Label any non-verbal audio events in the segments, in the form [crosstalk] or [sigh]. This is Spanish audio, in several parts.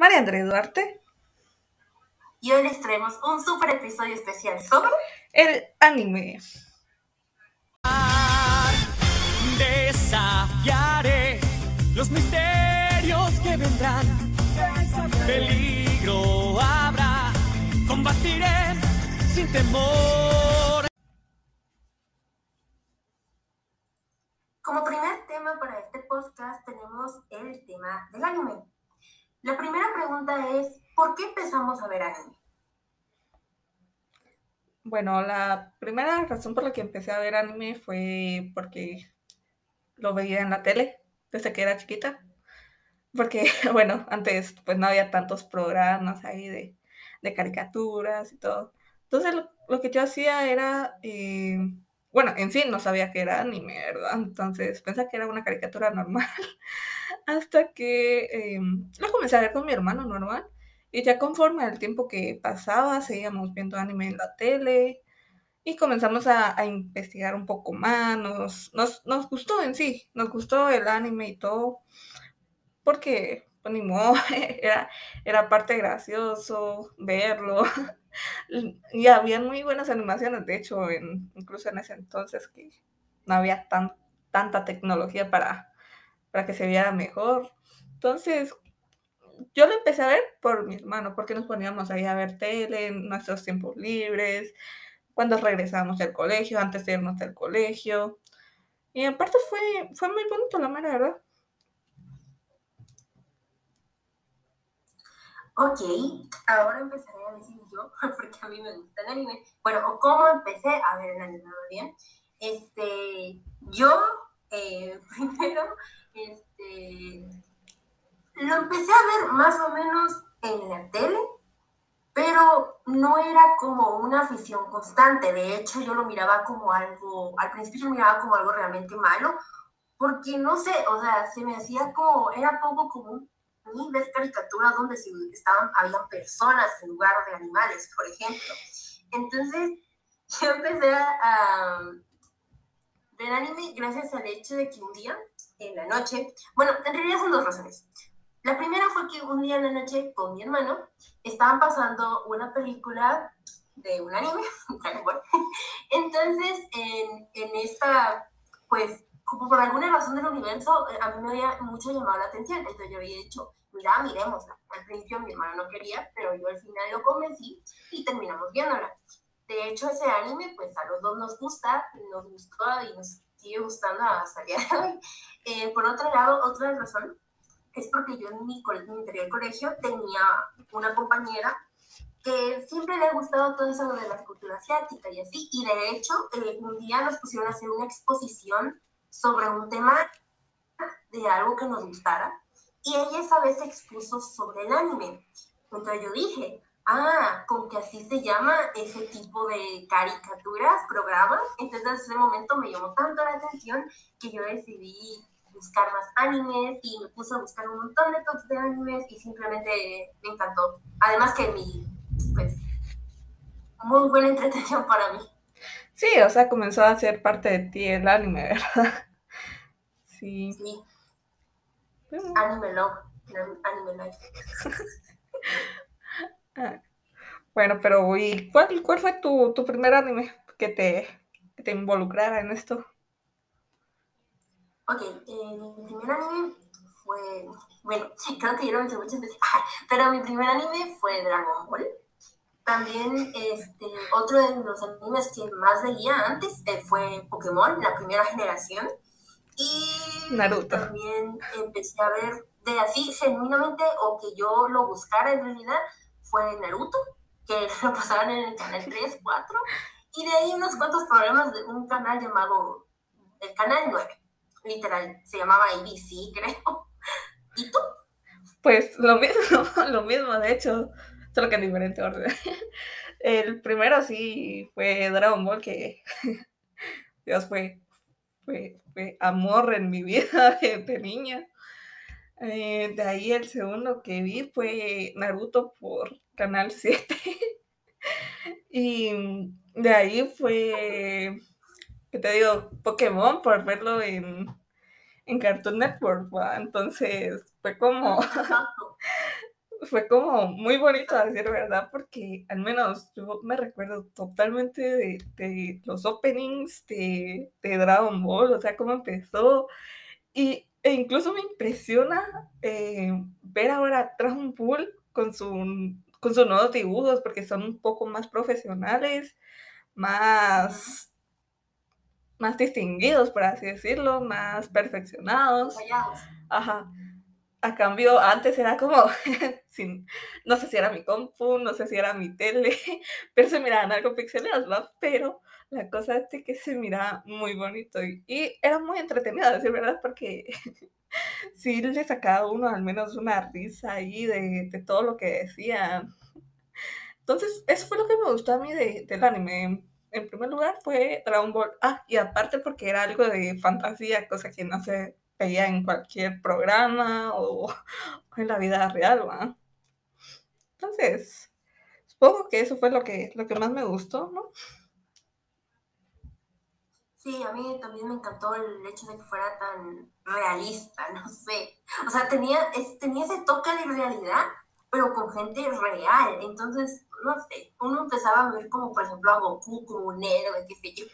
María Andrés Duarte. Y hoy les traemos un super episodio especial sobre el anime. Desafiaré los misterios que vendrán. Peligro habrá, combatiré sin temor. Como primer tema para este podcast tenemos el tema del anime. La primera pregunta es, ¿por qué empezamos a ver anime? Bueno, la primera razón por la que empecé a ver anime fue porque lo veía en la tele desde que era chiquita. Porque, [laughs] bueno, antes pues no había tantos programas ahí de, caricaturas y todo. Entonces lo, que yo hacía era, eh, bueno, en sí no sabía que era anime, ¿verdad? Entonces pensaba que era una caricatura normal. [laughs] Hasta que eh, lo comencé a ver con mi hermano normal. Y ya conforme al tiempo que pasaba, seguíamos viendo anime en la tele y comenzamos a, investigar un poco más. Nos, nos, gustó en sí, nos gustó el anime y todo, porque, pues ni modo, [laughs] era, era parte gracioso verlo. [laughs] y había muy buenas animaciones, de hecho, incluso en ese entonces que no había tan, tanta tecnología para, para que se viera mejor. Entonces, yo lo empecé a ver por mi hermano, porque nos poníamos ahí a ver tele en nuestros tiempos libres, cuando regresábamos del colegio, antes de irnos del colegio. Y en parte fue, fue muy bonito, la mera verdad. Ok, ahora empezaré a decir yo, [laughs] porque a mí me gusta el anime. Bueno, ¿cómo empecé a ver el anime? Bien, este, yo eh, [laughs] primero, este, lo empecé a ver más o menos en la tele, pero no era como una afición constante. De hecho, yo lo miraba como algo, al principio lo miraba como algo realmente malo, porque no sé, o sea, se me hacía como, era poco común ni ver caricaturas donde estaban, había personas en lugar de animales, por ejemplo. Entonces, [laughs] yo empecé a ver anime gracias al hecho de que un día, en la noche, bueno, en realidad son dos razones. La primera fue que un día en la noche con mi hermano estaban pasando una película de un anime, [laughs] [laughs] entonces en, en, esta, pues, como por alguna razón del universo, eh, a mí me había mucho llamado la atención, entonces yo había dicho, mira, miremosla. Al principio mi hermano no quería, pero yo al final lo convencí y terminamos viéndola. De hecho, ese anime, pues a los dos nos gusta, nos gustó y nos sigue gustando hasta el día de hoy. Eh, por otro lado, otra razón es porque yo en mi, mi anterior colegio tenía una compañera que siempre le ha gustado todo eso de la cultura asiática y así, y de hecho eh, un día nos pusieron a hacer una exposición sobre un tema de algo que nos gustara, y ella esa vez expuso sobre el anime. Entonces yo dije, ah, con que así se llama ese tipo de caricaturas, programas, entonces en ese momento me llamó tanto la atención que yo decidí buscar más animes y me puse a buscar un montón de tops de animes y simplemente me encantó. Además que mi, pues, muy buena entretención para mí. Sí, o sea, comenzó a ser parte de ti el anime, [laughs] ¿verdad? Sí. Sí. Anime love, anime life. [laughs] Ah, bueno, pero ¿y cuál, cuál fue tu, tu primer anime que te, que te involucrara en esto? Ok, eh, mi primer anime fue, bueno, [laughs] creo que yo lo he muchas veces, [laughs] pero mi primer anime fue Dragon Ball. También este, otro de los animes que más veía antes eh, fue Pokémon, la primera generación. Y Naruto. también empecé a ver de así genuinamente o que yo lo buscara en realidad fue Naruto, que [laughs] lo pasaban en el canal 3, 4. Y de ahí unos cuantos programas de un canal llamado el canal 9 literal, se llamaba ABC, [laughs] creo. ¿Y tú? Pues lo mismo, [laughs] lo mismo, de hecho, solo que en diferente orden. El primero sí fue Dragon Ball, que Dios fue, fue, amor en mi [laughs] vida de, niña. Eh, de ahí el segundo que vi fue Naruto por Canal 7. [laughs] y de ahí fue que te digo, Pokémon por verlo en, en Cartoon Network, ¿va? Entonces fue como, [laughs] fue como muy bonito a decir verdad, porque al menos yo me recuerdo totalmente de, de los openings de, de, Dragon Ball, o sea, cómo empezó. Y, e incluso me impresiona eh, ver ahora Dragon Ball con, su, con sus nuevos dibujos, porque son un poco más profesionales, más, más distinguidos, por así decirlo, más perfeccionados. Ajá a cambio, antes era como, [laughs] sin, no sé si era mi compu, no sé si era mi tele, [laughs] pero se miraban algo pixelados, ¿no? Pero la cosa es que se miraba muy bonito y, y era muy entretenido, a decir verdad, porque [laughs] sí le sacaba uno al menos una risa ahí de, de, todo lo que decían. Entonces, eso fue lo que me gustó a mí de, del anime. En primer lugar fue Dragon Ball. Ah, y aparte porque era algo de fantasía, cosa que no sé veía en cualquier programa o, [laughs] en la vida real, ¿va? Entonces, supongo que eso fue lo que, lo que más me gustó, ¿no? Sí, a mí también me encantó el hecho de que fuera tan realista, [laughs] no sé. O sea, tenía, tenía ese toque de realidad, pero con gente real. Entonces, no sé, uno empezaba a ver como, por ejemplo, a Goku como un héroe, qué sé yo.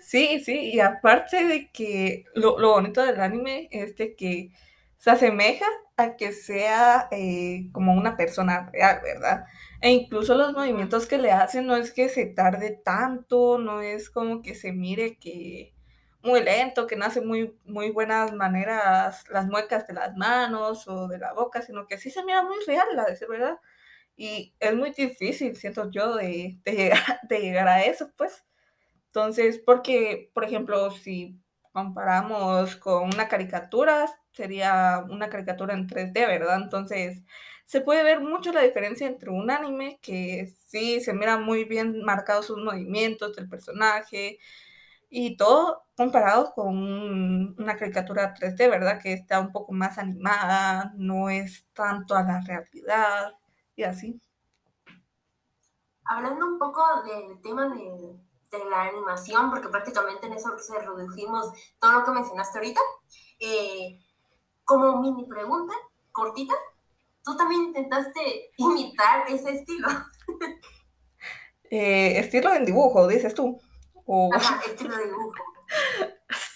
Sí, sí, y aparte de que lo, lo bonito del anime es que se asemeja a que sea eh, como una persona real, ¿verdad? E incluso los movimientos que le hacen no es que se tarde tanto, no es como que se mire que muy lento, que no hace muy, muy buenas maneras las muecas de las manos o de la boca, sino que sí se mira muy real, la ¿verdad? Y es muy difícil, siento yo, de, llegar, de [laughs] llegar a eso, pues. Entonces, porque, por ejemplo, si comparamos con una caricatura, sería una caricatura en 3D, ¿verdad? Entonces, se puede ver mucho la diferencia entre un anime que sí se mira muy bien marcados sus movimientos del personaje y todo comparado con una caricatura 3D, ¿verdad? Que está un poco más animada, no es tanto a la realidad y así. Hablando un poco del tema de de la animación, porque prácticamente en eso se redujimos todo lo que mencionaste ahorita. Eh, como mini pregunta, cortita, ¿tú también intentaste imitar ese estilo? [laughs] Eh, estilo en dibujo, dices tú. Ajá, [laughs] estilo de dibujo.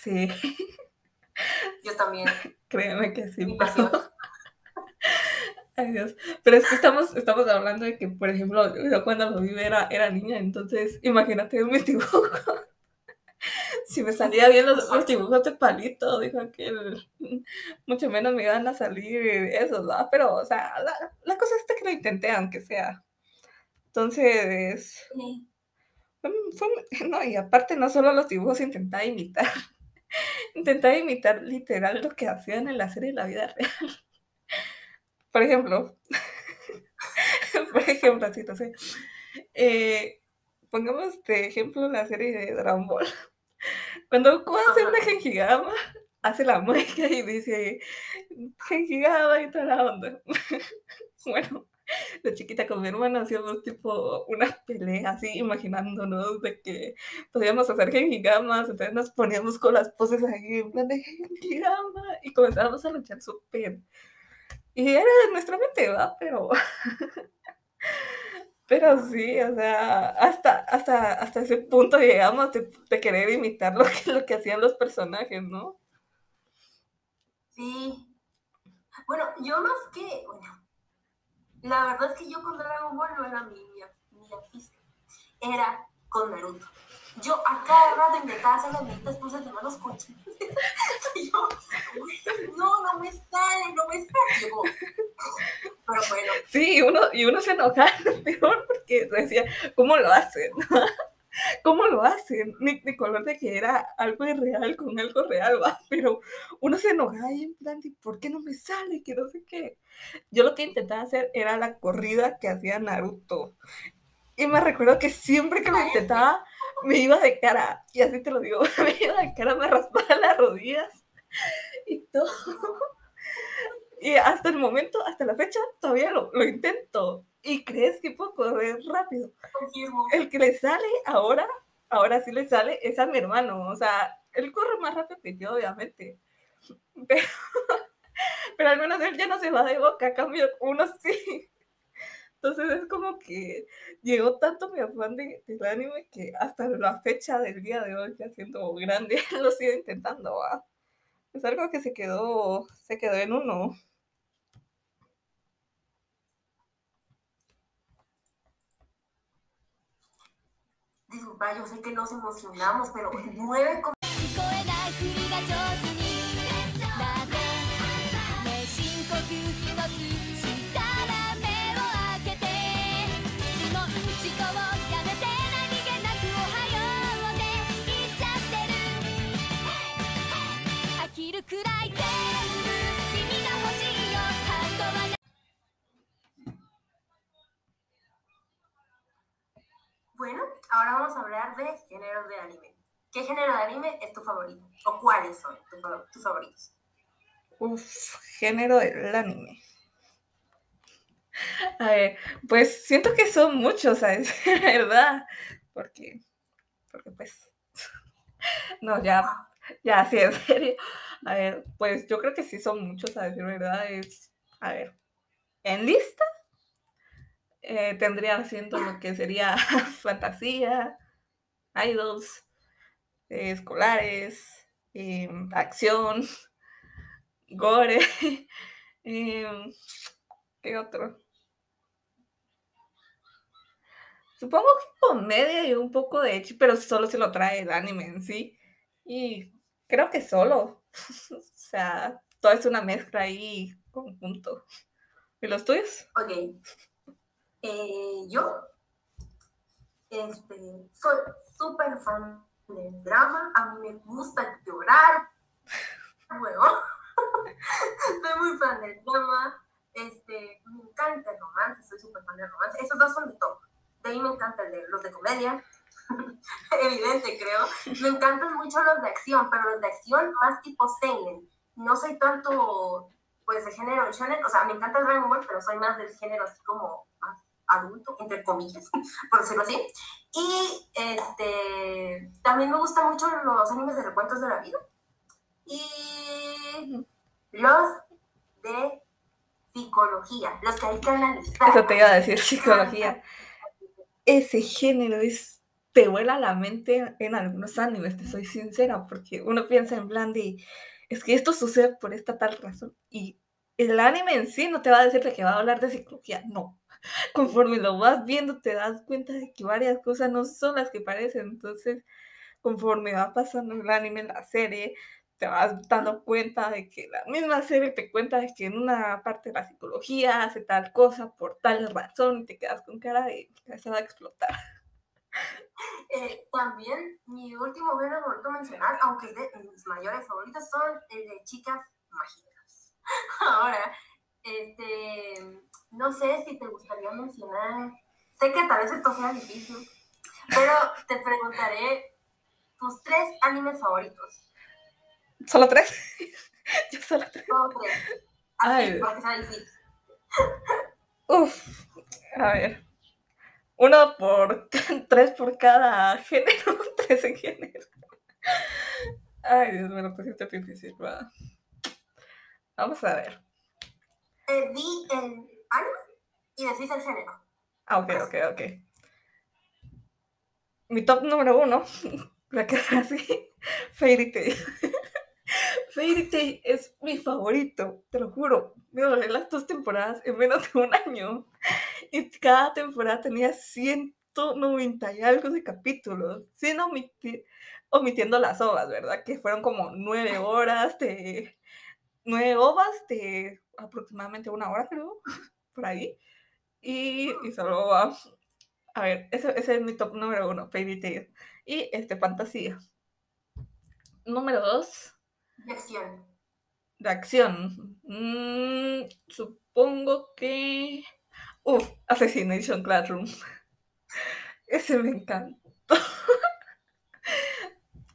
Sí. Yo también. [laughs] Créeme que sí. Mi pasión. Ay Dios. Pero es que estamos, estamos hablando de que, por ejemplo, yo cuando lo vi era, era niña, entonces imagínate mis dibujos. [laughs] si me salían bien los, los, dibujos de palito, dijo que mucho menos me iban a salir esos, ¿no? Pero, o sea, la, la cosa es que lo intenté, aunque sea. Entonces, sí. fue, fue, [laughs] no, y aparte no solo los dibujos intentaba imitar, [laughs] intentaba imitar literal lo que hacían en la serie de la vida real. Por ejemplo, [laughs] por ejemplo, así. Eh, pongamos de ejemplo la serie de Dragon Ball. Cuando Goku hace una Gengigama, hace la mueca y dice Gengigama y toda la onda. [laughs] bueno, de chiquita con mi hermana hacíamos tipo unas peleas así, imaginándonos de que podíamos hacer Gengigamas, entonces nos poníamos con las poses ahí en plan de Gengigama y comenzábamos a luchar súper y era de nuestra mente, ¿va? Pero, [laughs] pero sí, o sea, hasta, hasta, hasta ese punto llegamos de, de querer imitar lo que, lo que hacían los personajes, ¿no? Sí. Bueno, yo más que, bueno, la verdad es que yo con Dragon Ball no era mi, mi, mi era con Naruto. Yo a cada rato intentaba hacer las benditas poses de manos cochinas. [laughs] yo, no, no me sale, no me sale. pero bueno. Sí, y uno, y uno se enojaba [laughs] peor porque decía, ¿cómo lo hacen? [laughs] ¿Cómo lo hacen? Ni, ni color de que era algo irreal con algo real, ¿va? Pero uno se enojaba y en plan, ¿por qué no me sale? Que no sé qué. Yo lo que intentaba hacer era la corrida que hacía Naruto. Y me recuerdo que siempre que lo intentaba, me iba de cara, y así te lo digo, [laughs] me iba de cara, me raspaba las rodillas y todo. Y hasta el momento, hasta la fecha, todavía lo, lo intento. ¿Y crees que puedo correr rápido? El que le sale ahora, ahora sí le sale, es a mi hermano. O sea, él corre más rápido que yo, obviamente. Pero, [laughs] pero al menos él ya no se va de boca, a cambio uno sí. Entonces es como que llegó tanto mi afán de, del anime que hasta la fecha del día de hoy, ya siendo grande, [laughs] lo sigo intentando. ¿va? Es algo que se quedó, se quedó en uno. Disculpa, yo sé que nos emocionamos, pero nueve ahora vamos a hablar de géneros de anime. ¿Qué género de anime es tu favorito? ¿O cuáles son tus favoritos? Uf, género del anime. A ver, pues siento que son muchos, ¿sabes? [laughs] ¿Verdad? Porque, porque pues, [laughs] no, ya, ya, sí, en serio. A ver, pues yo creo que sí son muchos, a decir verdad, es, a ver, en lista eh, tendría siendo lo que sería [laughs] fantasía, idols, eh, escolares, em, acción, gore, [laughs] ¿qué otro? Supongo que comedia y un poco de hecho, pero solo se lo trae el anime en sí. Y creo que solo. [laughs] o sea, todo es una mezcla ahí conjunto. ¿Y los tuyos? Ok. Eh, yo este, soy súper fan del drama. A mí me gusta llorar. [laughs] Luego, [laughs] soy muy fan del drama. Este, me encanta el romance, soy súper fan del romance. Esos dos son de top. De ahí me encantan los de comedia. [laughs] Evidente, creo. Me encantan mucho los de acción, pero los de acción más tipo seinen. No soy tanto, pues, de género shonen. O sea, me encanta el Dragon Ball, pero soy más del género así como adulto, entre comillas, [laughs] por decirlo así. Y este, también me gustan mucho los animes de recuentos de la vida. Y los de psicología, los que hay que analizar. Eso te iba a decir, psicología. Ese género es, te vuela la mente en algunos animes, te soy sincera, porque uno piensa en plan de, es que esto sucede por esta tal razón. Y el anime en sí no te va a decir de que va a hablar de psicología, no. [laughs] Conforme lo vas viendo, te das cuenta de que varias cosas no son las que parecen. Entonces, conforme va pasando el anime la serie, te vas dando cuenta de que la misma serie te cuenta de que en una parte de la psicología hace tal cosa por tal razón y te quedas con cara de que se va a explotar. Eh, también mi último género favorito mencionar, aunque de mis mayores favoritos, son el de chicas mágicas. [laughs] Ahora, este, no sé si te gustaría mencionar, sé que tal vez esto sea difícil, pero te preguntaré tus tres animes favoritos. ¿Solo tres? [laughs] Yo solo tres. Solo tres. Así, Ay. porque sea difícil. Uf, a ver. Uno por [laughs] tres por cada género, [laughs] tres en género. Ay, Dios, me lo pusiste difícil, va. Vamos a ver. Eh, di el anime y decís el género. Ah, ok, ok, ok. Mi top número uno, [laughs] la que así, [laughs] Fairy Tail. [laughs] Fairy Tail es mi favorito, te lo juro. Me dolé las dos temporadas en menos de un año. Y cada temporada tenía 190 y algo de capítulos, sin omitir, omitiendo las ovas, ¿verdad? Que fueron como nueve horas de... Nueve ovas de aproximadamente una hora, creo, por ahí. Y, y solo va. A ver, ese, ese es mi top número uno, Fairy Tail. Y este, fantasía. Número dos, De acción. de acción. Mm, supongo que. Uf, Assassination Classroom. [laughs] Ese me encantó. [laughs]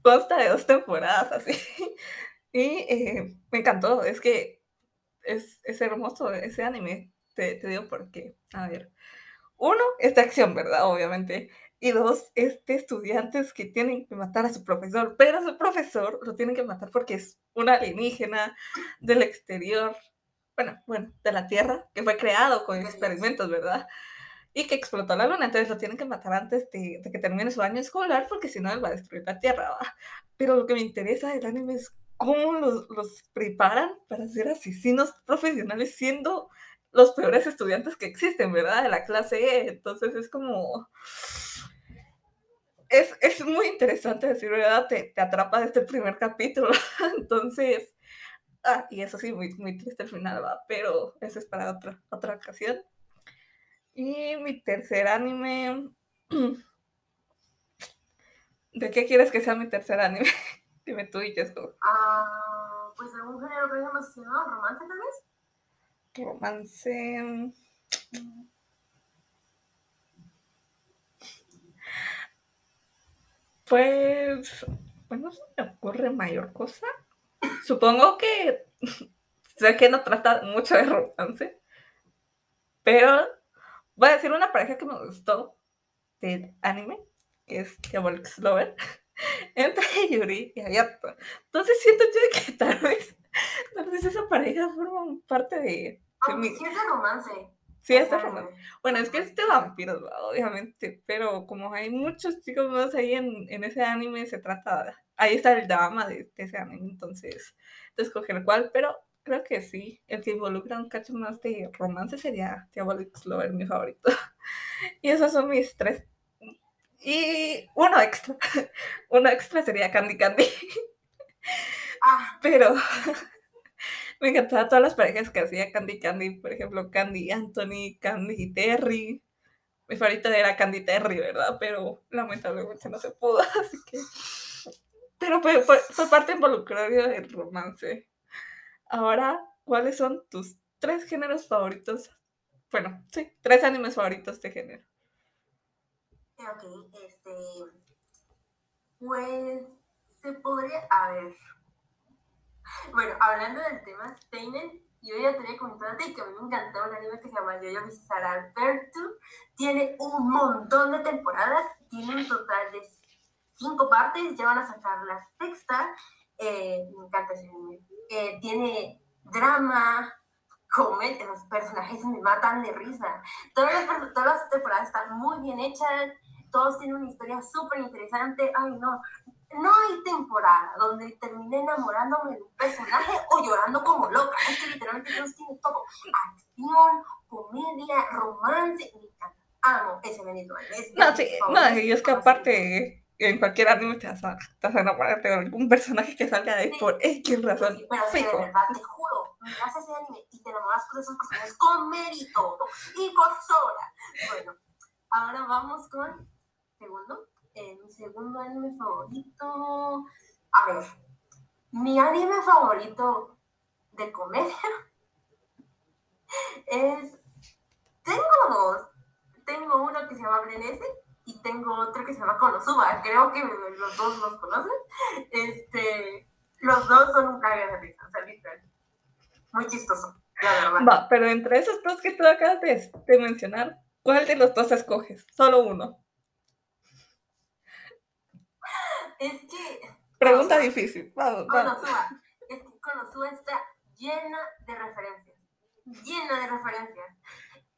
Consta de dos temporadas así. [laughs] Y eh, me encantó. Es que es, es hermoso ese anime. Te, te digo por qué. A ver. Uno es de acción, ¿verdad? Obviamente. y dos este, estudiantes que tienen que matar a su profesor, pero a su profesor lo tienen que matar porque es un alienígena del exterior, bueno, bueno, de la Tierra, que fue creado con experimentos, ¿verdad? Y que explotó la luna, entonces lo tienen que matar antes de, de que termine su año escolar porque si no él va a destruir la Tierra, ¿va? Pero lo que me interesa del anime es cómo los, los preparan para ser asesinos profesionales siendo los peores estudiantes que existen, ¿verdad? De la clase E. Entonces es como... Es, es muy interesante decir, ¿verdad? Te, te atrapa desde el primer capítulo. [laughs] Entonces... Ah, y eso sí, muy, muy triste el final, ¿va? Pero eso es para otra, otra ocasión. Y mi tercer anime... [clears throat] ¿De qué quieres que sea mi tercer anime? [laughs] Dime tú y yo. Ah, pues algún género que hayamos mencionado, romance tal vez. Romance. Pues, pues no se me ocurre mayor cosa. Supongo que [laughs] sé que no trata mucho de romance, pero voy a decir una pareja que me gustó del anime, que es Diabolic Lover, [laughs] entre Yuri y Hayato. Entonces siento yo que tal vez, tal vez esa pareja forma parte de Aunque sí es de romance. Sí, es de romance. Bueno, es que es de vampiros, obviamente, pero como hay muchos chicos más ahí en, en ese anime, se trata, ahí está el drama de, de ese anime, entonces, de escoger cuál, pero creo que sí, el que involucra un cacho más de romance sería Diabolic Lover, mi favorito. [laughs] Y esos son mis tres. Y uno extra, [laughs] uno extra sería Candy Candy, [laughs] Ah, pero me encantaban todas las parejas que hacía Candy Candy, por ejemplo, Candy Anthony, Candy Terry. Mi favorita era Candy Terry, ¿verdad? Pero lamentablemente no se pudo, [laughs] así que... Pero fue, fue, parte involucraria del romance. Ahora, ¿cuáles son tus tres géneros favoritos? Bueno, sí, tres animes favoritos de género. ok, este. Pues. Se podría. A ver. Bueno, hablando del tema Steinen, yo ya te había comentado a que a mí me encantaba un anime que se llama Yo-Yo Bizarre Adventure. Tiene un montón de temporadas, tiene un total de cinco partes, ya van a sacar la sexta. Eh, me encanta ese anime. Eh, tiene drama, comedia, los personajes me matan de risa. Todas las, todas las temporadas están muy bien hechas, todos tienen una historia súper interesante. Ay, no, no hay temporada donde termine enamorándome de un personaje o llorando como loca. Es que literalmente todos tienen todo. Acción, comedia, romance. Me encanta. Amo ese anime. Es No, sí, no, y es que aparte, en cualquier anime te vas a, te vas a enamorar de algún personaje que salga de ahí Sí. por X razón. Sí, pero que de verdad, te juro, miras ese anime y te enamoras con esos personajes con mérito y por sobra. Bueno, ahora vamos con segundo. Eh, mi segundo anime favorito. A ver, mi anime favorito de comedia [laughs] es. Tengo dos. Tengo uno que se llama Brenese y tengo otro que se llama Konosuba. Creo que los dos los conocen. Este. Los dos son un cague de risa, o sea, literal. Muy chistoso, la pero entre esos dos que tú acabas de, de mencionar, ¿cuál de los dos escoges? Solo uno. Es que Pregunta Konosuba. difícil. Vamos, vamos. Konosuba, es que Konosuba está llena de referencias. Llena de referencias.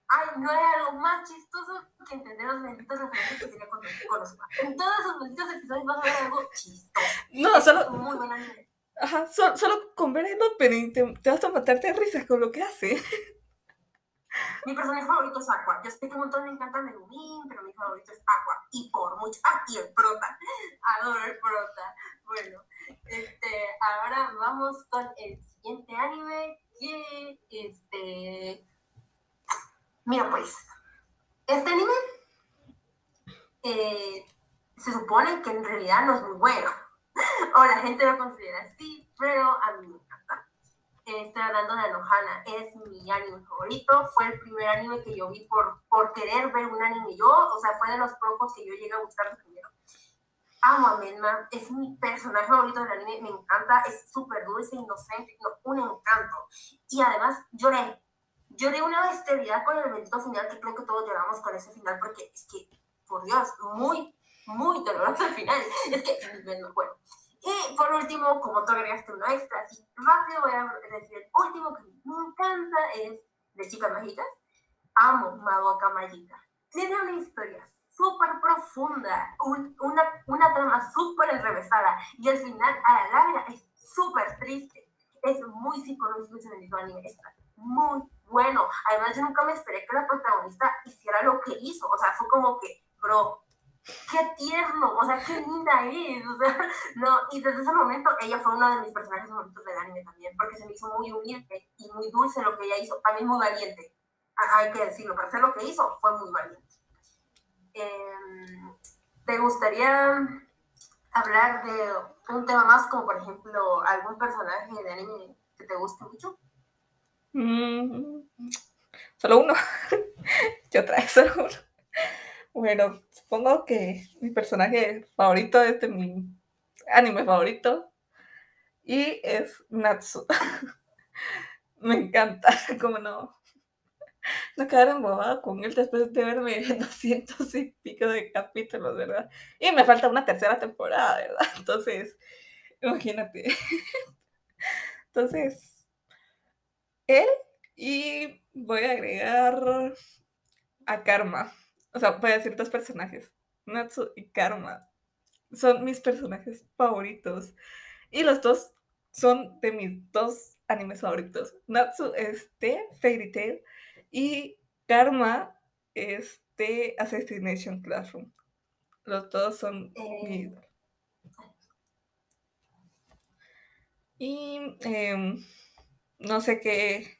Ay, no hay algo más chistoso que entender las benditas referencias que tenía con Konosuba. En todos esos benditos episodios vas a ver algo chistoso. No, Es solo, muy buen anime. ajá, solo, solo con ver el opening te, te vas a matarte de risa con lo que hace. Mi personaje favorito es Aqua. Yo sé que un montón me encanta Megumin, pero mi favorito es Aqua. Y por mucho. Ah, y el prota. [laughs] Adoro el prota. Bueno, este, ahora vamos con el siguiente anime que, este... Mira pues, este anime eh, se supone que en realidad no es muy bueno. [laughs] o la gente lo considera así, pero a mí estoy hablando de Anohana, es mi anime favorito. Fue el primer anime que yo vi por, por querer ver un anime yo, o sea, fue de los pocos que yo llegué a buscar de primero. Amo a Menma, es mi personaje favorito del anime, me encanta, es súper dulce, inocente, no, un encanto. Y además lloré, lloré una bestialidad con el bendito final, que creo que todos lloramos con ese final, porque es que por Dios, muy, muy doloroso al final. Es que, bueno. Y por último, como tú agregaste uno extra, así rápido voy a decir el último que me encanta es de Chicas Mágicas. Amo Madoka Mágica. Tiene una historia súper profunda, un- una, una trama súper enrevesada y al final, a la larga, es súper triste. Es muy psicológico ese bendito anime. Está muy bueno. Además, yo nunca me esperé que la protagonista hiciera lo que hizo. O sea, fue como que, bro, qué tierno, o sea, qué linda es. O sea, no, y desde ese momento ella fue uno de mis personajes favoritos del anime también, porque se me hizo muy humilde y muy dulce lo que ella hizo. También muy valiente. Hay que decirlo, para hacer lo que hizo, fue muy valiente. Em, ¿Te gustaría hablar de un tema más, como por ejemplo algún personaje de anime que te guste mucho? Mm, solo uno. [laughs] Yo traje solo uno. Bueno, supongo que mi personaje favorito es mi anime favorito. Y es Natsu. [laughs] Me encanta, [laughs] como no. No quedar embobada con él después de verme [laughs] 200 y pico de capítulos, ¿verdad? Y me falta una tercera temporada, ¿verdad? Entonces, imagínate. Entonces, él y voy a agregar a Karma. O sea, voy a decir dos personajes. Natsu y Karma. Son mis personajes favoritos. Y los dos son de mis dos animes favoritos. Natsu es de Fairy Tail y Karma es de Assassination Classroom. Los dos son Eh, ídolo. Y em, no sé qué.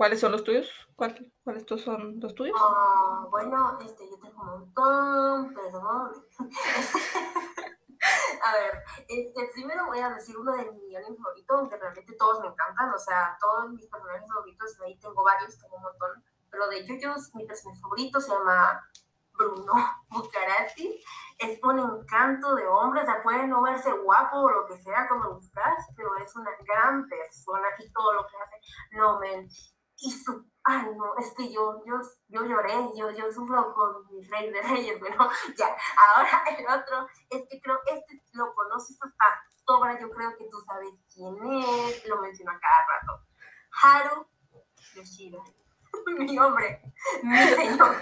¿Cuáles son los tuyos? ¿Cuál- ¿Cuáles son los tuyos? Ah, bueno, este, yo tengo un montón, perdón. [laughs] A ver, este, primero voy a decir uno de mis animes favoritos, aunque realmente todos me encantan, o sea, todos mis personajes favoritos, ahí tengo varios, tengo un montón, pero de JoJo's, mi personaje favorito se llama Bruno [laughs] Bucarati, es un encanto de hombre, o sea, puede no verse guapo o lo que sea como buscas, pero es una gran persona y todo lo que hace, no, men, y su, ay no, es que yo, yo, yo lloré, yo, yo sufro con mi rey de reyes, [laughs] bueno, ya, ahora el otro, es que creo, este lo conoces hasta sobra, yo creo que tú sabes quién es, lo menciono a cada rato, Haru Yoshida, [laughs] mi hombre, mi [laughs] señor,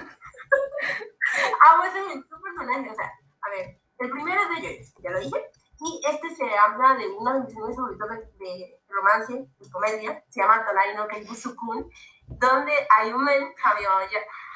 amo ese su personaje, o sea, a ver, el primero es de Joyce, ya lo dije, y este se habla de uno de mis favoritos de, romance y comedia, se llama Tonari no Kenbusukun, donde hay un men, Haru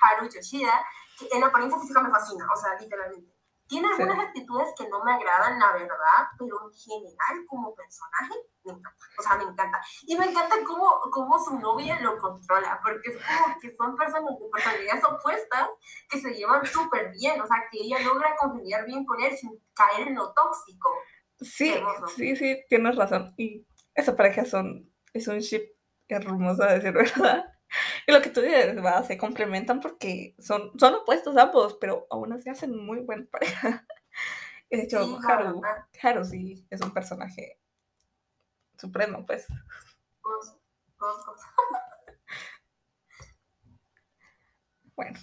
Haru Yoshida, que en apariencia física me fascina, o sea, literalmente. Tiene Sí. algunas actitudes que no me agradan, la verdad, pero en general, como personaje, me encanta. O sea, me encanta. Y me encanta cómo, cómo su novia lo controla, porque es como que son personas de personalidades opuestas que se llevan súper bien, o sea, que ella logra congeniar bien con él sin caer en lo tóxico. Sí, sí, sí, tienes razón. Y esa pareja son, es un ship hermoso, a decir verdad. Y [laughs] lo que tú dices, va, se complementan porque son, son opuestos ambos, pero aún así hacen muy buena pareja. [laughs] Y de hecho, Sí, Haru, verdad. Haru sí es un personaje supremo, pues. [laughs] Bueno.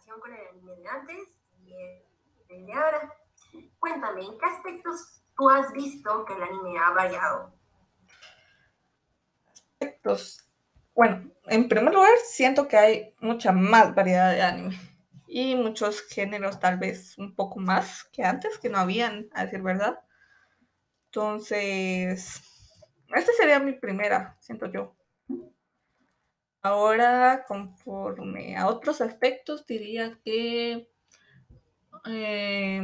Comparación con el anime de antes y el de ahora. Cuéntame, ¿en qué aspectos tú has visto que el anime ha variado? Pues, bueno, en primer lugar, siento que hay mucha más variedad de anime y muchos géneros tal vez un poco más que antes, que no habían, a decir verdad. Entonces, esta sería mi primera, siento yo. Ahora, conforme a otros aspectos, diría que... eh,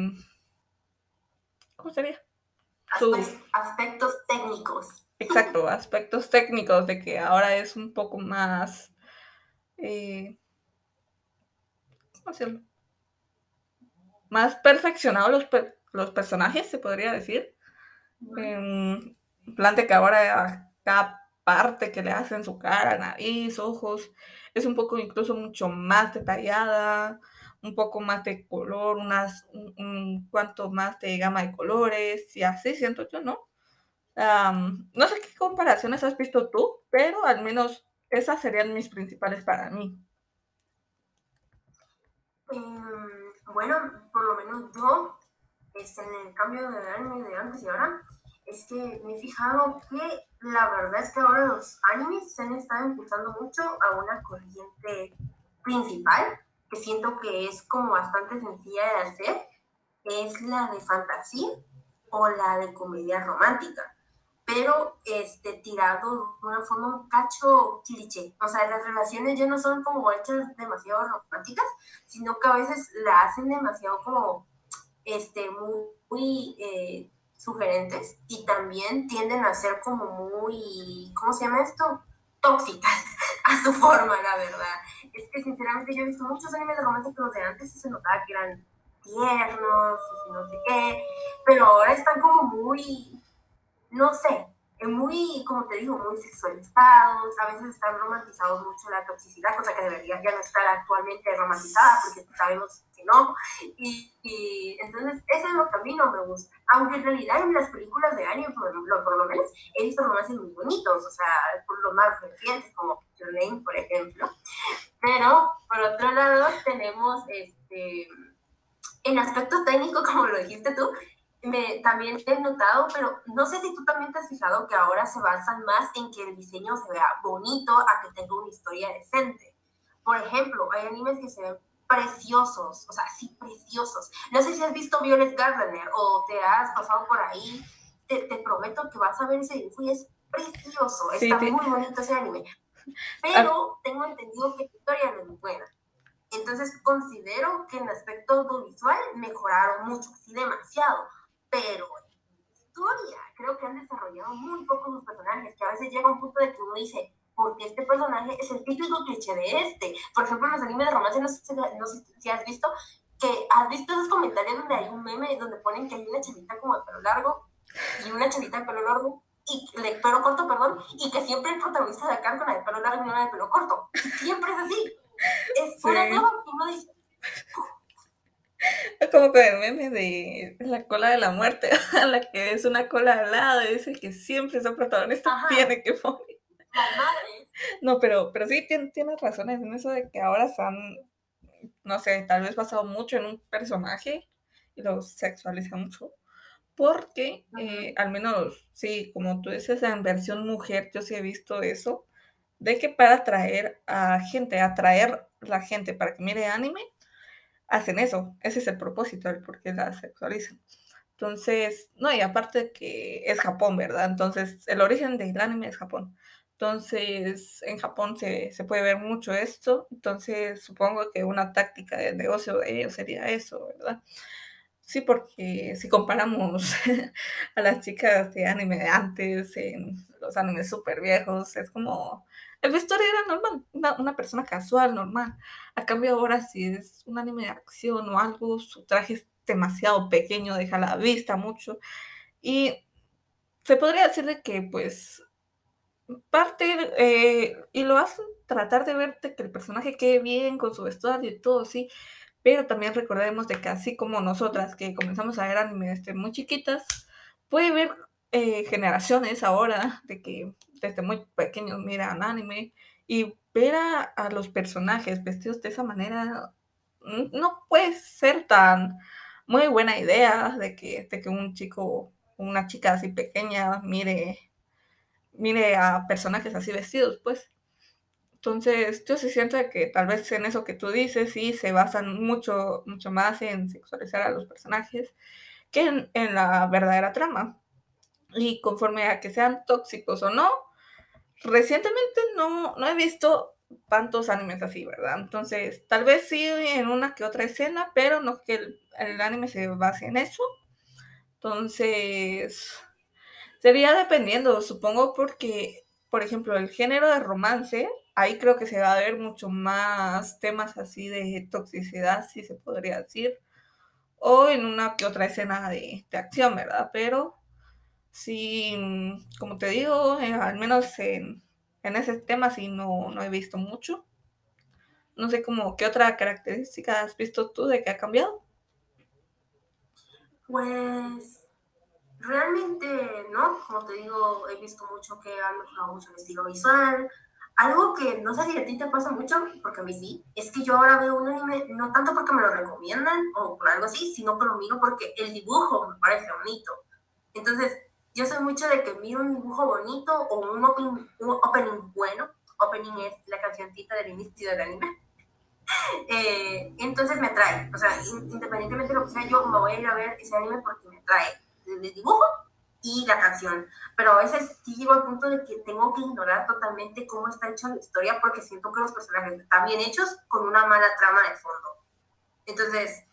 ¿Cómo sería? Su- Aspe- Aspectos técnicos. Exacto, aspectos técnicos de que ahora es un poco más, eh, ¿cómo decirlo? Más perfeccionados los, per- los personajes, se podría decir. En plan de que ahora cada parte que le hacen su cara, nariz, ojos, es un poco incluso mucho más detallada, un poco más de color, unas, un, un cuanto más de gama de colores, y así siento yo, ¿no? Am, no sé qué comparaciones has visto tú, pero al menos esas serían mis principales para mí. Em, bueno, por lo menos yo, este, en el cambio de de antes y ahora, es que me he fijado que la verdad es que ahora los animes se han estado impulsando mucho a una corriente principal, que siento que es como bastante sencilla de hacer, es la de fantasía o la de comedia romántica pero este, tirado de una forma un cacho cliché. O sea, las relaciones ya no son como hechas demasiado románticas, sino que a veces la hacen demasiado como este, muy, eh, sugerentes y también tienden a ser como muy, ¿cómo se llama esto? Tóxicas [laughs] a su forma, la verdad. Es que sinceramente yo he visto muchos animes de románticos de antes y se notaba que eran tiernos y no sé qué, pero ahora están como muy, no sé, muy, como te digo, muy sexualizados, a veces están romantizados mucho la toxicidad, cosa que debería ya no estar actualmente romantizada, porque sabemos que no. Y, y entonces, eso es lo que a mí no me gusta. Aunque en realidad en las películas de anime, por, lo- por lo menos, he visto romances muy bonitos, o sea, por los más recientes, como Your Name, por ejemplo. Pero, por otro lado, tenemos este. En aspecto técnico, [laughs] como lo dijiste tú, me, también he notado, pero no sé si tú también te has fijado que ahora se basan más en que el diseño se vea bonito a que tenga una historia decente. Por ejemplo, hay animes que se ven preciosos, o sea, sí, preciosos. No sé si has visto Violet Gardener o te has pasado por ahí. Te, te prometo que vas a ver ese dibujo y es precioso. Sí, Está sí. muy bonito ese anime. [laughs] Pero tengo entendido que la historia no es buena. Entonces considero que en aspecto audiovisual mejoraron mucho, sí demasiado, pero en historia creo que han desarrollado muy poco sus personajes, que a veces llega un punto de que uno dice, porque este personaje es el típico cliché de este. Por ejemplo, en los animes de romance, no sé, si- no sé si has visto, que has visto esos comentarios donde hay un meme donde ponen que hay una chavita como de pelo largo y una chavita de pelo largo y de pelo corto, perdón, y que siempre el protagonista de acá con la de pelo largo y una de pelo corto. Siempre es así. Es fuera [laughs] Sí. todo y uno dice, Es como con el meme de la cola de la muerte, [laughs] la que es una cola al lado y dice que siempre ese protagonista Ajá. tiene que morir. No, pero, pero sí tien- tienes razones en eso de que ahora se han, no sé, tal vez basado mucho en un personaje y lo sexualizan mucho. Porque, eh, al menos, sí, como tú dices, en versión mujer, yo sí he visto eso, de que para atraer a gente, atraer la gente para que mire anime, hacen eso. Ese es el propósito, el por qué la sexualizan. Entonces, no, y aparte que es Japón, ¿verdad? Entonces, el origen del anime es Japón. Entonces, en Japón se, se puede ver mucho esto. Entonces, supongo que una táctica de negocio de ellos sería eso, ¿verdad? Sí, porque si comparamos [laughs] a las chicas de anime de antes, en los animes súper viejos, es como, el vestuario era normal, una, persona casual, normal. A cambio ahora, si es un anime de acción o algo, su traje es demasiado pequeño, deja la vista mucho. Y se podría decir de que, pues, parte, eh, y lo hacen tratar de verte que el personaje quede bien con su vestuario y todo, sí. Pero también recordemos de que así como nosotras que comenzamos a ver anime desde muy chiquitas, puede haber eh, generaciones ahora de que desde muy pequeños miran anime y ver a, los personajes vestidos de esa manera no puede ser tan muy buena idea de que, de que un chico una chica así pequeña mire, mire a personajes así vestidos, pues. Entonces, yo sí siento que tal vez en eso que tú dices, sí, se basan mucho, mucho más en sexualizar a los personajes que en la verdadera trama. Y conforme a que sean tóxicos o no, recientemente no, no he visto tantos animes así, ¿verdad? Entonces, tal vez sí en una que otra escena, pero no que el, anime se base en eso. Entonces, sería dependiendo, supongo, porque, por ejemplo, el género de romance, ahí creo que se va a ver mucho más temas así de toxicidad, si se podría decir, o en una que otra escena de, de acción, ¿verdad? Pero sí, mm, como te digo, eh, al menos en, en, ese tema sí no, no he visto mucho. No sé cómo, ¿qué otra característica has visto tú de que ha cambiado? Pues realmente no, como te digo, he visto mucho que han mejorado mucho el estilo visual. Algo que no sé si a ti te pasa mucho, porque a mí sí, es que yo ahora veo un anime no tanto porque me lo recomiendan o por algo así, sino que lo miro porque el dibujo me parece bonito. Entonces, yo soy mucho de que miro un dibujo bonito o un opening, un opening bueno. Opening es la cancioncita del inicio del anime. eh, entonces me atrae. O sea, independientemente de lo que sea, yo me voy a ir a ver ese anime porque me atrae el dibujo y la canción. Pero a veces sí llego al punto de que tengo que ignorar totalmente cómo está hecha la historia porque siento que los personajes están bien hechos con una mala trama de fondo. Entonces,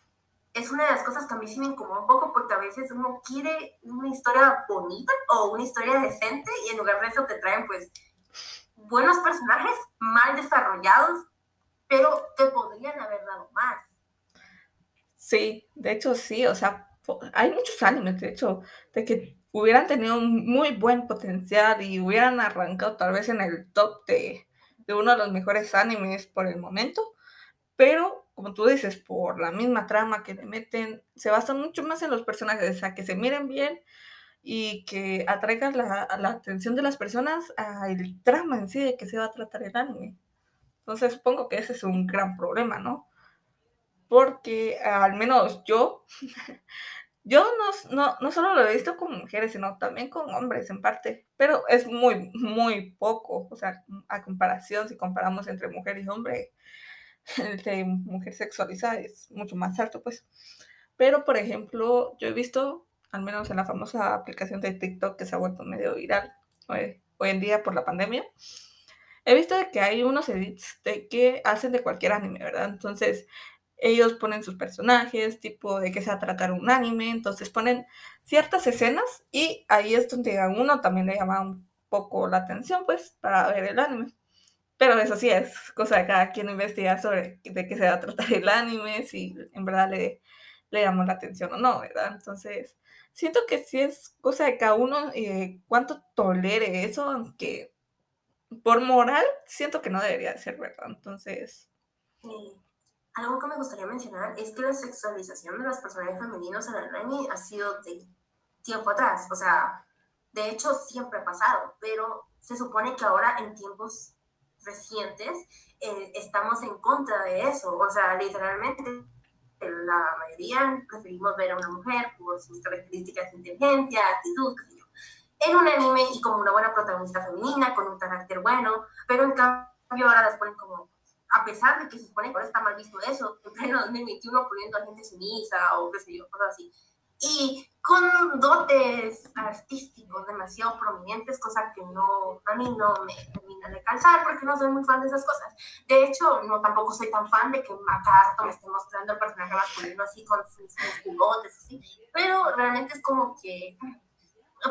es una de las cosas que a mí sí me incomoda un poco porque a veces uno quiere una historia bonita o una historia decente y en lugar de eso te traen pues buenos personajes mal desarrollados, pero que podrían haber dado más. Sí, de hecho sí, o sea, hay muchos animes, de hecho, de que hubieran tenido un muy buen potencial y hubieran arrancado tal vez en el top de, de uno de los mejores animes por el momento, pero como tú dices, por la misma trama que le meten, se basan mucho más en los personajes, o que se miren bien y que atraigan la, la atención de las personas al trama en sí de que se va a tratar el anime. Entonces supongo que ese es un gran problema, ¿no? Porque al menos yo, [laughs] yo no, no, no solo lo he visto con mujeres, sino también con hombres en parte, pero es muy, muy poco, o sea, a comparación, si comparamos entre mujer y hombre, [laughs] de mujer sexualizada es mucho más alto, pues. Pero, por ejemplo, yo he visto, al menos en la famosa aplicación de TikTok que se ha vuelto medio viral hoy, hoy en día por la pandemia, he visto que hay unos edits de que hacen de cualquier anime, ¿verdad? Entonces, ellos ponen sus personajes, tipo de que se va a tratar un anime, entonces ponen ciertas escenas y ahí es donde a uno también le llama un poco la atención, pues, para ver el anime. Pero eso sí es cosa de cada quien investigar sobre de qué se va a tratar el anime, si en verdad le, le llamó la atención o no, ¿verdad? Entonces, siento que sí es cosa de cada uno eh, cuánto tolere eso, aunque por moral siento que no debería de ser, ¿verdad? Entonces... Sí. Algo que me gustaría mencionar es que la sexualización de los personajes femeninos en el anime ha sido de tiempo atrás, o sea, de hecho siempre ha pasado, pero se supone que ahora en tiempos recientes, eh, estamos en contra de eso. O sea, literalmente la mayoría preferimos ver a una mujer por sus características de inteligencia, actitud, en un anime y como una buena protagonista femenina, con un carácter bueno, pero en cambio ahora las ponen como, a pesar de que se supone que ahora está mal visto eso, en pleno 2021 poniendo a gente sumisa o qué sé yo, cosas así. Y con dotes artísticos demasiado prominentes, cosa que no, a mí no me termina de calzar porque no soy muy fan de esas cosas. De hecho, no tampoco soy tan fan de que Macarto me esté mostrando el personaje masculino así con sus culotes, así, pero realmente es como que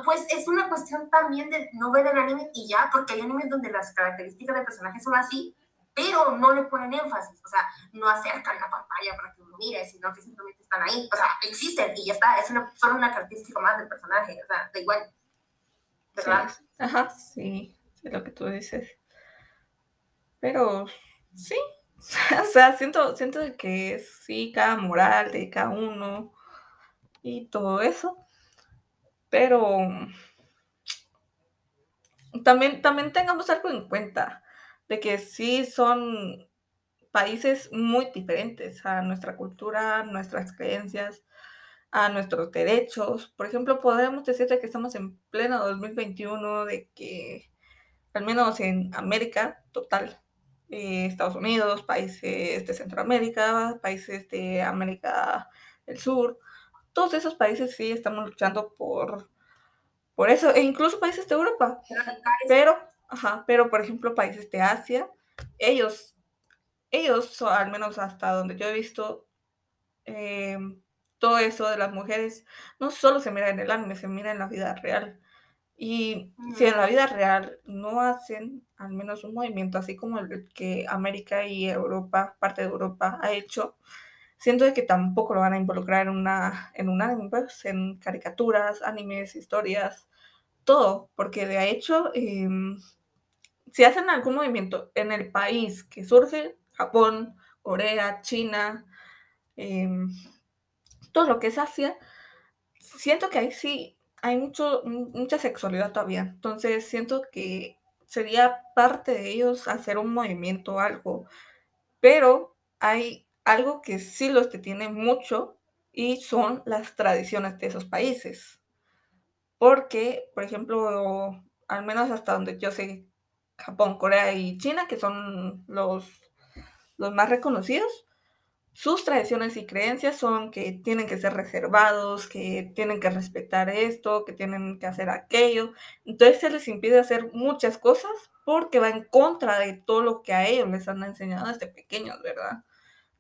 pues es una cuestión también de no ver el anime y ya, porque hay animes donde las características del personaje son así, pero no le ponen énfasis, o sea, no acercan la pantalla para que uno mire, sino que simplemente están ahí, o sea, existen y ya está, es una, solo una característica más del personaje, o sea, da igual. ¿Verdad? Ajá, sí, es lo que tú dices. Pero sí, [laughs] o sea, siento, siento que sí, cada moral de cada uno y todo eso, pero también, también tengamos algo en cuenta de que sí son países muy diferentes a nuestra cultura, nuestras creencias, a nuestros derechos. Por ejemplo, podemos decir que estamos en pleno 2021, de que al menos en América total, eh, Estados Unidos, países de Centroamérica, países de América del Sur, todos esos países sí estamos luchando por, por eso, e incluso países de Europa. Pero Ajá, pero por ejemplo, países de Asia, ellos, ellos, al menos hasta donde yo he visto, eh, todo eso de las mujeres, no solo se mira en el anime, se mira en la vida real. Y si en la vida real no hacen al menos un movimiento así como el que América y Europa, parte de Europa, ha hecho, siento de que tampoco lo van a involucrar en una en un anime, pues, en caricaturas, animes, historias, todo, porque de hecho, em, si hacen algún movimiento en el país que surge, Japón, Corea, China, em, todo lo que es Asia, siento que ahí sí hay mucho, mucha sexualidad todavía. Entonces siento que sería parte de ellos hacer un movimiento o algo. Pero hay algo que sí los detiene mucho y son las tradiciones de esos países. Porque, por ejemplo, al menos hasta donde yo sé, Japón, Corea y China, que son los, los más reconocidos, sus tradiciones y creencias son que tienen que ser reservados, que tienen que respetar esto, que tienen que hacer aquello. Entonces se les impide hacer muchas cosas porque va en contra de todo lo que a ellos les han enseñado desde pequeños, ¿verdad?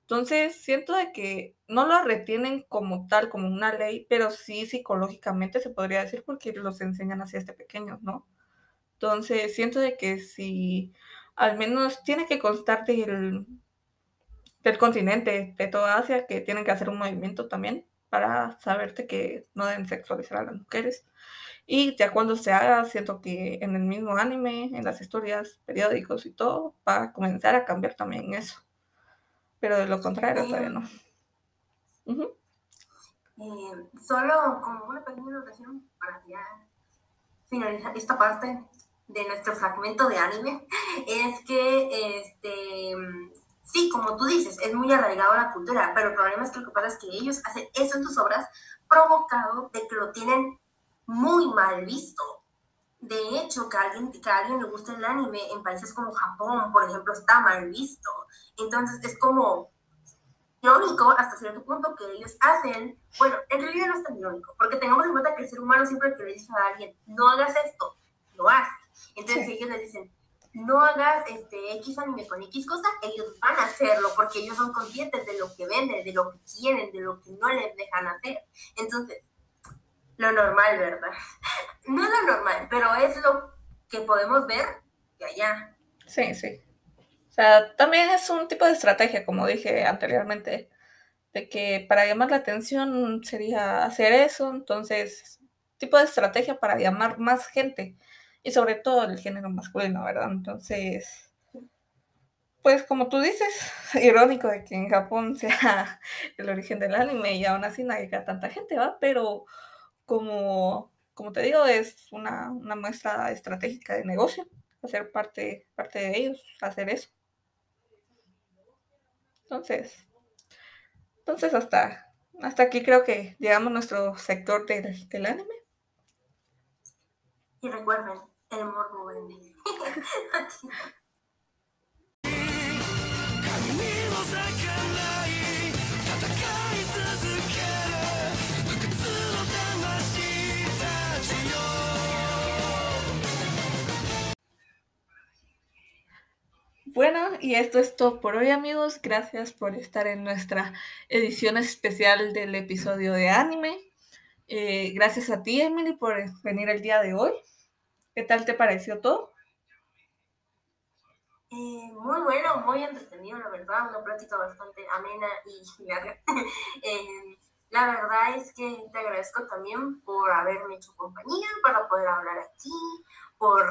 Entonces siento de que no lo retienen como tal, como una ley, pero sí psicológicamente se podría decir porque los enseñan así desde pequeños, ¿no? Entonces siento de que si al menos tiene que constar del del continente, de toda Asia, que tienen que hacer un movimiento también para saberte que no deben sexualizar a las mujeres. Y ya cuando se haga, siento que en el mismo anime, en las historias, periódicos y todo, va a comenzar a cambiar también eso. Pero de lo contrario, todavía no. Eh, solo como una pequeña anotación para ya finalizar esta parte de nuestro fragmento de anime, [laughs] es que este sí, como tú dices, es muy arraigado a la cultura, pero el problema es que lo que pasa es que ellos hacen eso en tus obras provocado de que lo tienen muy mal visto. De hecho, que a alguien, que a alguien le guste el anime en países como Japón, por ejemplo, está mal visto. Entonces es como irónico hasta cierto punto que ellos hacen, bueno, en realidad no es tan irónico, porque tengamos en cuenta que el ser humano siempre que le dice a alguien, no hagas esto, lo hace. Entonces ellos le dicen, no hagas este X anime con X cosa, ellos van a hacerlo porque ellos son conscientes de lo que venden, de lo que quieren, de lo que no les dejan hacer. Entonces, lo normal, ¿verdad? [laughs] No es lo normal, pero es lo que podemos ver de allá. Sí, sí. O sea, también es un tipo de estrategia, como dije anteriormente, de que para llamar la atención sería hacer eso, entonces, tipo de estrategia para llamar más gente y sobre todo el género masculino, ¿verdad? Entonces, pues como tú dices, [laughs] irónico de que en Japón [laughs] sea el origen del anime y aún así no tanta gente, ¿va? Pero como, como te digo, es una, una muestra estratégica de negocio, hacer parte, parte de ellos, hacer eso. Entonces, entonces hasta, hasta aquí creo que llegamos nuestro sector del anime. Y recuerden, el morbo. [laughs] Bueno, y esto es todo por hoy amigos. Gracias por estar en nuestra edición especial del episodio de anime. Eh, gracias a ti, Emily, por venir el día de hoy. ¿Qué tal te pareció todo? Eh, muy bueno, muy entretenido, la verdad, una plática bastante amena y [laughs] larga. Eh, la verdad es que te agradezco también por haberme hecho compañía, para poder hablar aquí, por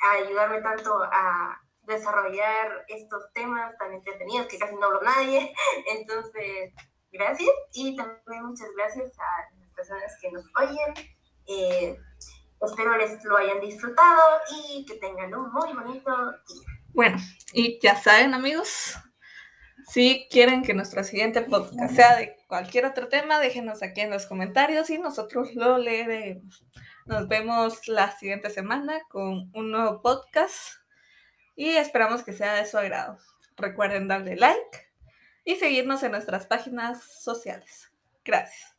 ayudarme tanto a desarrollar estos temas tan entretenidos que casi no hablo nadie. [laughs] Entonces, gracias y también muchas gracias a las personas que nos oyen. Eh, espero les lo hayan disfrutado y que tengan un muy bonito día. Bueno, y ya saben amigos, si quieren que nuestro siguiente podcast sea de cualquier otro tema, déjenos aquí en los comentarios y nosotros lo leeremos. Nos vemos la siguiente semana con un nuevo podcast y esperamos que sea de su agrado. Recuerden darle like y seguirnos en nuestras páginas sociales. Gracias.